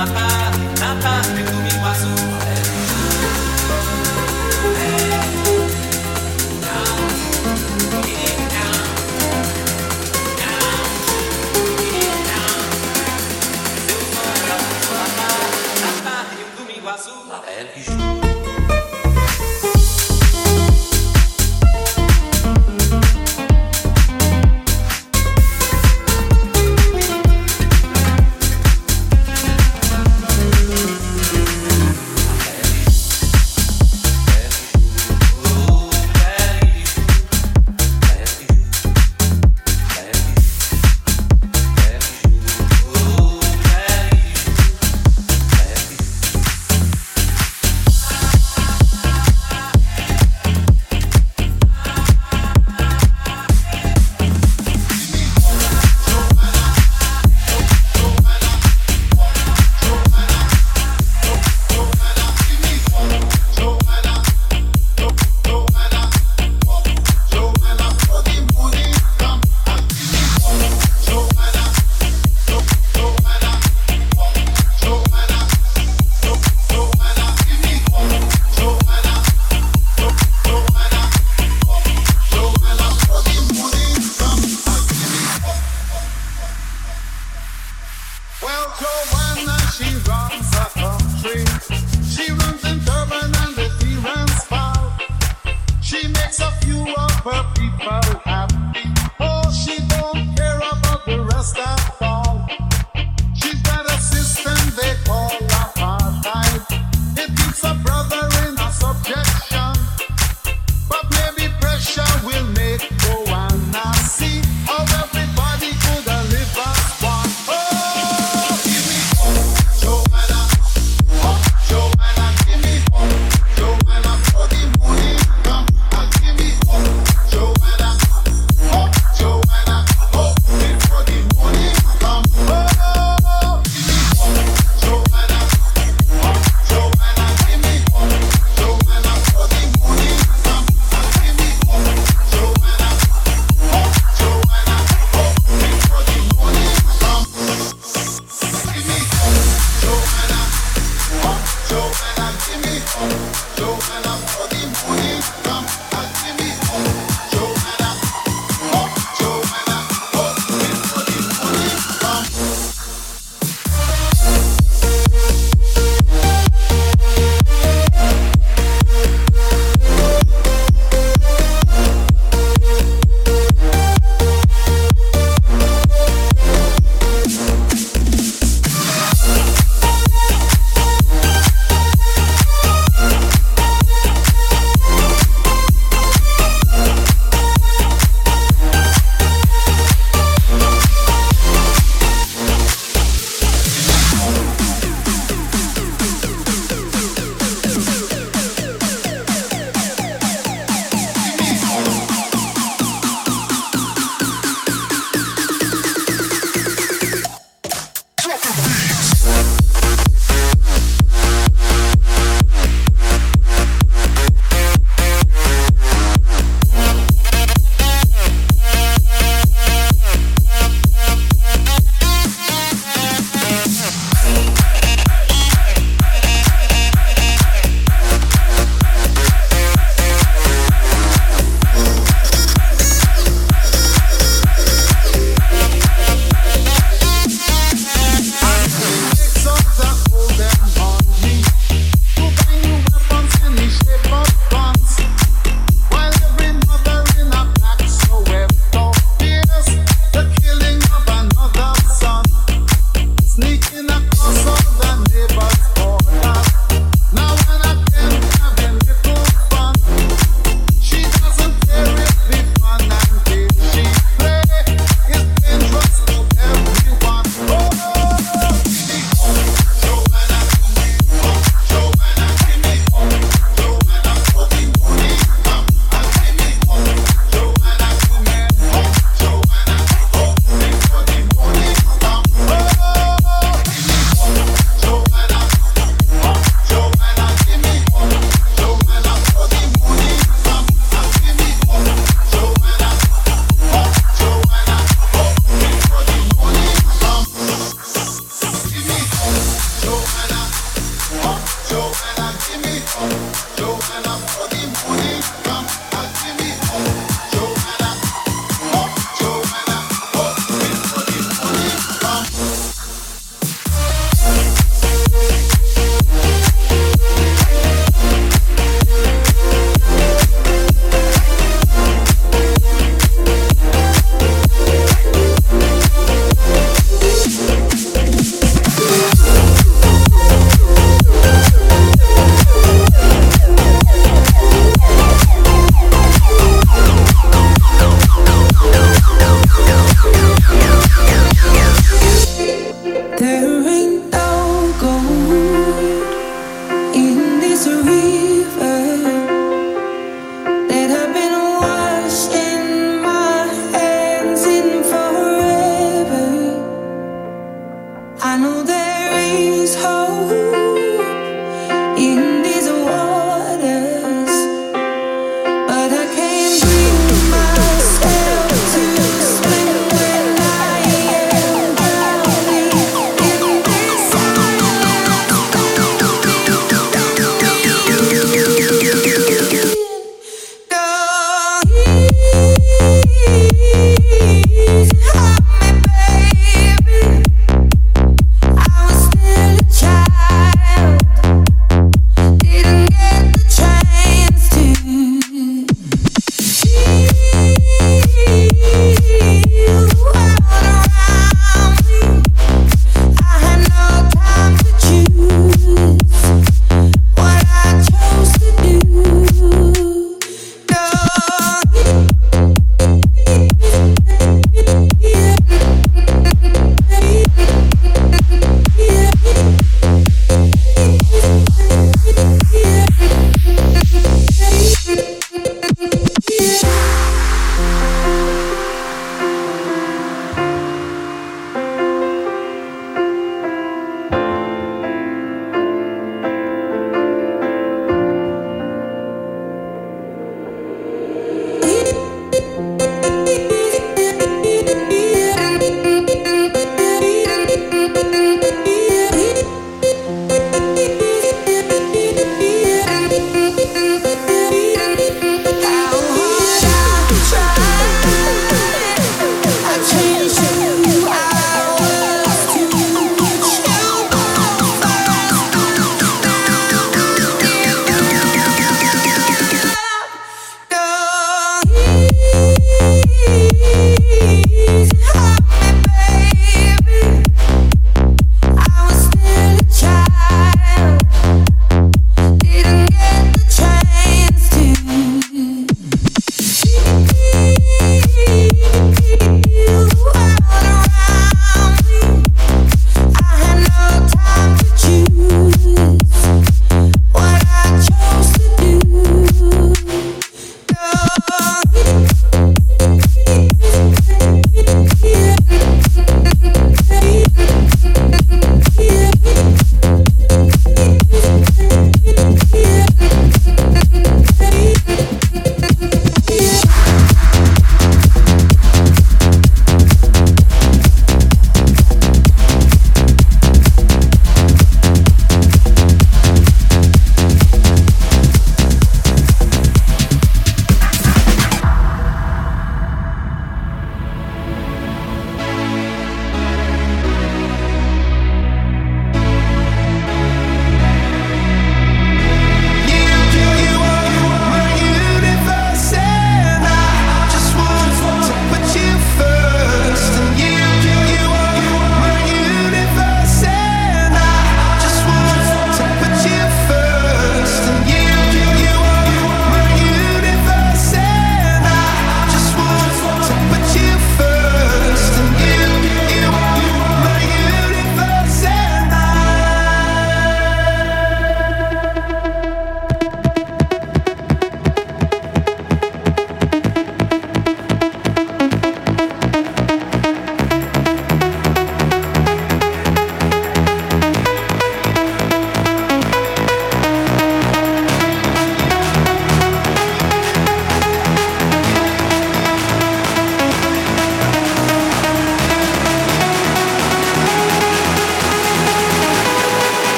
my path, my.